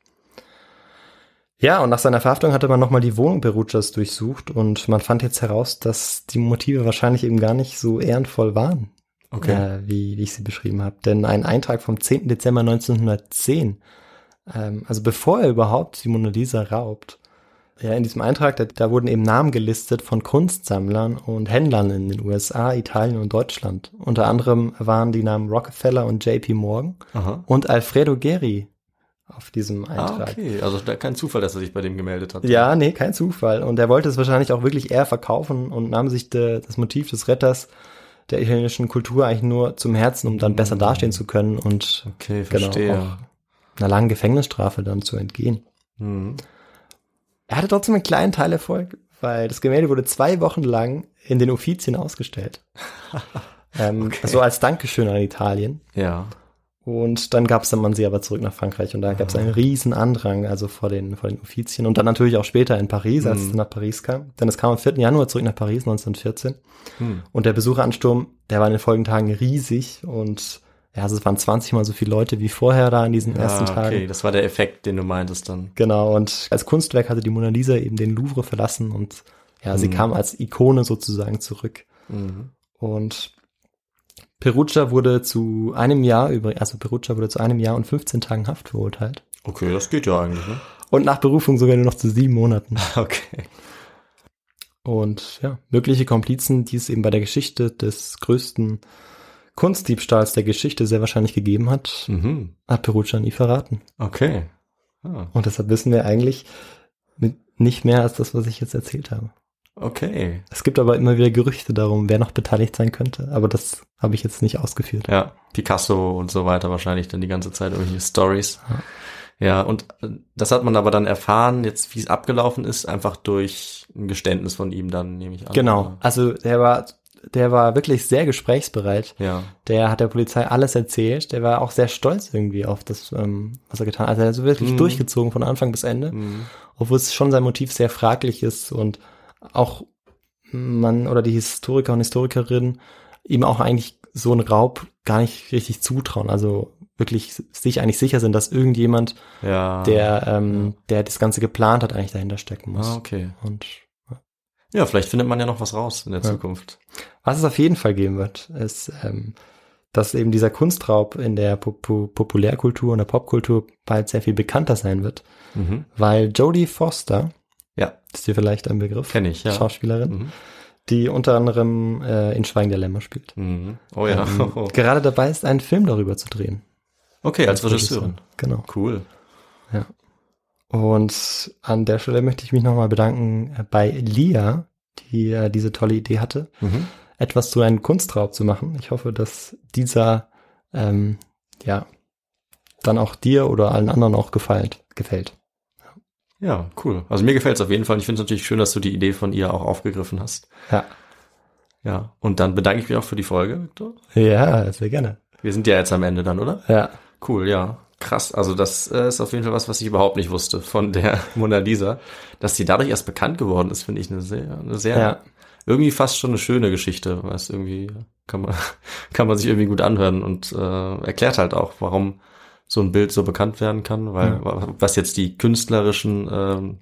Ja, und nach seiner Verhaftung hatte man nochmal die Wohnung Perugias durchsucht und man fand jetzt heraus, dass die Motive wahrscheinlich eben gar nicht so ehrenvoll waren, okay. äh, wie, wie ich sie beschrieben habe. Denn ein Eintrag vom 10. Dezember 1910, ähm, also bevor er überhaupt die Mona Lisa raubt, ja, in diesem Eintrag, da, da wurden eben Namen gelistet von Kunstsammlern und Händlern in den USA, Italien und Deutschland. Unter anderem waren die Namen Rockefeller und JP Morgan Aha. und Alfredo Geri auf diesem ah, Eintrag. Ah, okay, also kein Zufall, dass er sich bei dem gemeldet hat. Ja, nee, kein Zufall. Und er wollte es wahrscheinlich auch wirklich eher verkaufen und nahm sich de, das Motiv des Retters der italienischen Kultur eigentlich nur zum Herzen, um dann besser dastehen zu können und okay, genau, verstehe. Genau, auch einer langen Gefängnisstrafe dann zu entgehen. Mhm. Er hatte trotzdem einen kleinen Teilerfolg, weil das Gemälde wurde zwei Wochen lang in den Uffizien ausgestellt. <laughs> ähm, okay. So als Dankeschön an Italien. Ja. Und dann gab es dann man sie aber zurück nach Frankreich und da gab es einen riesen Andrang, also vor den, vor den Uffizien und dann natürlich auch später in Paris, als mhm. es nach Paris kam. Denn es kam am 4. Januar zurück nach Paris 1914 mhm. und der Besucheransturm, der war in den folgenden Tagen riesig und ja, also es waren 20 mal so viele Leute wie vorher da in diesen ja, ersten Tagen. Okay, das war der Effekt, den du meintest dann. Genau, und als Kunstwerk hatte die Mona Lisa eben den Louvre verlassen und ja, mhm. sie kam als Ikone sozusagen zurück. Mhm. Und Perugia wurde zu einem Jahr über, also Perugia wurde zu einem Jahr und 15 Tagen Haft verurteilt. Okay, das geht ja eigentlich, ne? Und nach Berufung sogar nur noch zu sieben Monaten. <laughs> Okay. Und ja, mögliche Komplizen, die es eben bei der Geschichte des größten Kunstdiebstahls der Geschichte sehr wahrscheinlich gegeben hat, mhm. hat Perugia nie verraten. Okay. Ah. Und deshalb wissen wir eigentlich nicht mehr als das, was ich jetzt erzählt habe. Okay. Es gibt aber immer wieder Gerüchte darum, wer noch beteiligt sein könnte, aber das habe ich jetzt nicht ausgeführt. Ja, Picasso und so weiter wahrscheinlich dann die ganze Zeit irgendwelche Stories. Ja. Ja, und äh, das hat man aber dann erfahren, jetzt wie es abgelaufen ist, einfach durch ein Geständnis von ihm dann, nehme ich an. Genau, also der war, der war wirklich sehr gesprächsbereit. Ja. Der hat der Polizei alles erzählt. Der war auch sehr stolz irgendwie auf das, ähm, was er getan hat. Also er hat so wirklich mhm. durchgezogen von Anfang bis Ende, mhm. obwohl es schon sein Motiv sehr fraglich ist und auch man oder die Historiker und Historikerinnen ihm auch eigentlich so einen Raub gar nicht richtig zutrauen. Also wirklich sich eigentlich sicher sind, dass irgendjemand, ja. der, ähm, der das Ganze geplant hat, eigentlich dahinter stecken muss. Ah, okay. Und ja, vielleicht findet man ja noch was raus in der ja. Zukunft. Was es auf jeden Fall geben wird, ist, ähm, dass eben dieser Kunstraub in der Pop Populärkultur und der Popkultur bald sehr viel bekannter sein wird, mhm. weil Jodie Foster, ja. Ist dir vielleicht ein Begriff? Kenn ich, ja. Schauspielerin. Mhm. die unter anderem äh, in Schweigen der Lämmer spielt. Mhm. Oh ja. Ähm, <laughs> gerade dabei ist, einen Film darüber zu drehen. okay, als Regisseurin. Genau. Cool. Und an der Stelle möchte ich mich nochmal bedanken äh, bei Lia, die äh, diese tolle Idee hatte, Mhm. etwas zu einem Kunstraub zu machen. Ich hoffe, dass dieser ähm, ja dann auch dir oder allen anderen auch gefällt. gefällt. Ja, cool. Also mir gefällt es auf jeden Fall. Und ich finde es natürlich schön, dass du die Idee von ihr auch aufgegriffen hast. Ja. Ja. Und dann bedanke ich mich auch für die Folge, Victor. Ja, sehr gerne. Wir sind ja jetzt am Ende dann, oder? Ja. Cool, ja. Krass. Also das äh, ist auf jeden Fall was, was ich überhaupt nicht wusste von der <laughs> Mona Lisa. Dass sie dadurch erst bekannt geworden ist, finde ich eine sehr, eine sehr, Ja. irgendwie fast schon eine schöne Geschichte. Was irgendwie kann man, <laughs> kann man sich irgendwie gut anhören und äh, erklärt halt auch, warum so ein Bild so bekannt werden kann, weil was jetzt die künstlerischen ähm,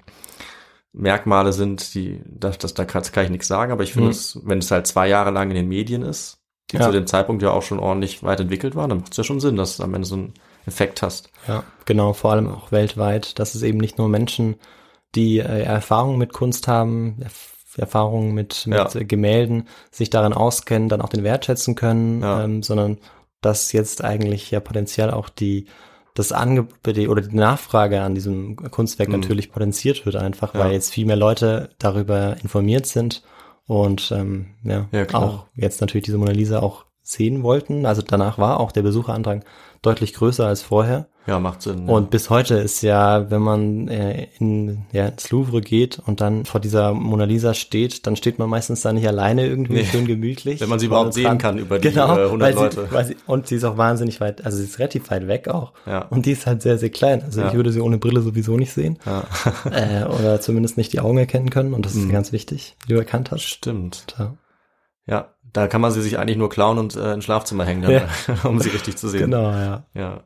Merkmale sind, die, das, das, da kann, kann ich nichts sagen, aber ich finde Mhm. es, wenn es halt zwei Jahre lang in den Medien ist, die Ja. zu dem Zeitpunkt ja auch schon ordentlich weit entwickelt waren, dann macht es ja schon Sinn, dass du am Ende so einen Effekt hast. Ja, genau, vor allem auch weltweit, dass es eben nicht nur Menschen, die äh, Erfahrung mit Kunst haben, Erf Erfahrungen mit, mit Ja. Gemälden, sich darin auskennen, dann auch den wertschätzen können, Ja. ähm, sondern dass jetzt eigentlich ja potenziell auch die das Angebot oder die Nachfrage an diesem Kunstwerk Mhm. natürlich potenziert wird einfach, Ja. weil jetzt viel mehr Leute darüber informiert sind und ähm, ja, Ja, auch jetzt natürlich diese Mona Lisa auch sehen wollten. Also danach war auch der Besucherandrang deutlich größer als vorher. Ja, macht Sinn. ja. Und bis heute ist ja, wenn man äh, in, ja, ins Louvre geht und dann vor dieser Mona Lisa steht, dann steht man meistens da nicht alleine irgendwie Nee. schön gemütlich. Wenn man sie überhaupt sehen kann über die genau, äh, 100 weil Leute. Sie, weil sie, und sie ist auch wahnsinnig weit, also sie ist relativ weit weg auch. Ja. Und die ist halt sehr, sehr klein. Also Ja. ich würde sie ohne Brille sowieso nicht sehen. ja. <laughs> äh, oder zumindest nicht die Augen erkennen können. Und das ist Mhm. ganz wichtig, wie du erkannt hast. Stimmt. Ja. Ja, da kann man sie sich eigentlich nur klauen und äh, ins Schlafzimmer hängen, dann, Ja. <laughs> um sie richtig zu sehen. Genau, ja. Ja.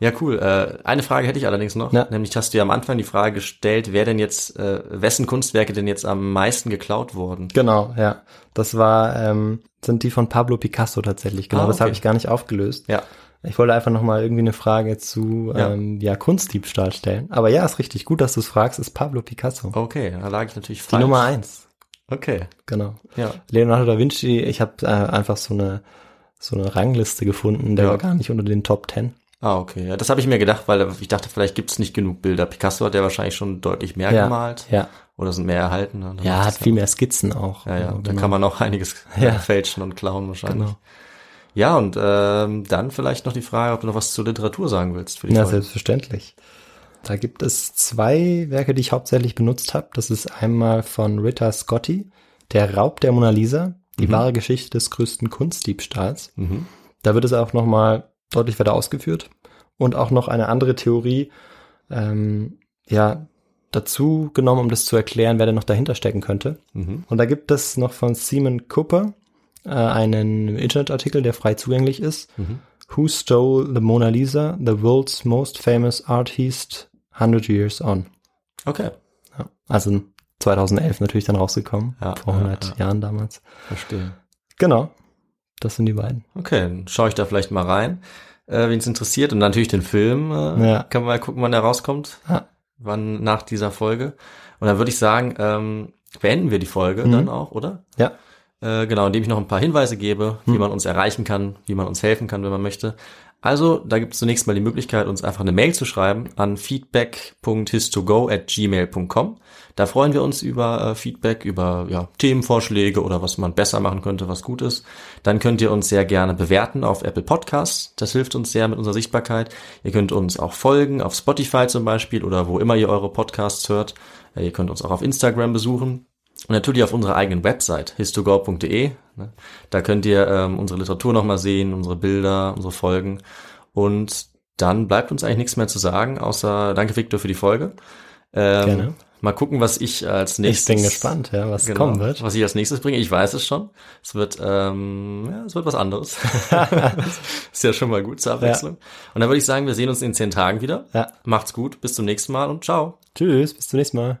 Ja, cool. Äh, eine Frage hätte ich allerdings noch. Ja. Nämlich hast du ja am Anfang die Frage gestellt, wer denn jetzt, äh, wessen Kunstwerke denn jetzt am meisten geklaut wurden? Genau, ja. Das war, ähm, sind die von Pablo Picasso tatsächlich. Genau, Ah, das okay. habe ich gar nicht aufgelöst. Ja. Ich wollte einfach nochmal irgendwie eine Frage zu Ja. ähm, ja, Kunstdiebstahl stellen. Aber ja, ist richtig gut, dass du es fragst, ist Pablo Picasso. Okay, da lag ich natürlich Die falsch. Nummer eins. Okay, Genau. ja. Leonardo da Vinci, ich habe äh, einfach so eine so eine Rangliste gefunden, der Ja. war gar nicht unter den Top Ten. Ah, okay. Ja, das habe ich mir gedacht, weil ich dachte, vielleicht gibt es nicht genug Bilder. Picasso hat ja wahrscheinlich schon deutlich mehr Ja, gemalt. ja. Oder sind mehr erhalten. Ja, hat viel mehr Skizzen auch. Ja, ja, Also, da genau. kann man auch einiges <laughs> Ja. äh, fälschen und klauen wahrscheinlich. Genau. Ja, und ähm, dann vielleicht noch die Frage, ob du noch was zur Literatur sagen willst für die Ja, Folge. selbstverständlich. Da gibt es zwei Werke, die ich hauptsächlich benutzt habe. Das ist einmal von Rita Scotti, Der Raub der Mona Lisa, die Mhm. wahre Geschichte des größten Kunstdiebstahls. Mhm. Da wird es auch nochmal deutlich weiter ausgeführt. Und auch noch eine andere Theorie, ähm, ja, dazu genommen, um das zu erklären, wer denn noch dahinter stecken könnte. Mhm. Und da gibt es noch von Simon Cooper äh, einen Internetartikel, der frei zugänglich ist. Mhm. Who Stole the Mona Lisa? The World's Most Famous Artist 100 Years On. Okay, Ja, also 2011 natürlich dann rausgekommen, Ja, vor ja, 100 ja. Jahren damals. verstehe. Genau, das sind die beiden. Okay, dann schaue ich da vielleicht mal rein, äh, wen es interessiert. Und natürlich den Film. Äh, Ja. Kann man mal gucken, wann der rauskommt. Ja. Wann nach dieser Folge. Und dann würde ich sagen, ähm, beenden wir die Folge Mhm. dann auch, oder? Ja, Äh, genau, indem ich noch ein paar Hinweise gebe, wie Hm. man uns erreichen kann, wie man uns helfen kann, wenn man möchte. Also, da gibt es zunächst mal die Möglichkeit, uns einfach eine Mail zu schreiben an feedback.histogo at gmail.com. Da freuen wir uns über äh, Feedback, über ja, Themenvorschläge oder was man besser machen könnte, was gut ist. Dann könnt ihr uns sehr gerne bewerten auf Apple Podcasts. Das hilft uns sehr mit unserer Sichtbarkeit. Ihr könnt uns auch folgen, auf Spotify zum Beispiel oder wo immer ihr eure Podcasts hört. Äh, ihr könnt uns auch auf Instagram besuchen. Und natürlich auf unserer eigenen Website, histogor.de. Ne? Da könnt ihr ähm, unsere Literatur nochmal sehen, unsere Bilder, unsere Folgen. Und dann bleibt uns eigentlich nichts mehr zu sagen, außer danke Victor für die Folge. Ähm, Gerne. Mal gucken, was ich als ich nächstes... bin gespannt, ja, was Genau, kommen wird. Was ich als nächstes bringe, ich weiß es schon. Es wird, ähm, ja, es wird was anderes. <laughs> ist ja schon mal gut zur Abwechslung. Und dann würde ich sagen, wir sehen uns in zehn Tagen wieder. Ja. Macht's gut, bis zum nächsten Mal und ciao. Tschüss, bis zum nächsten Mal.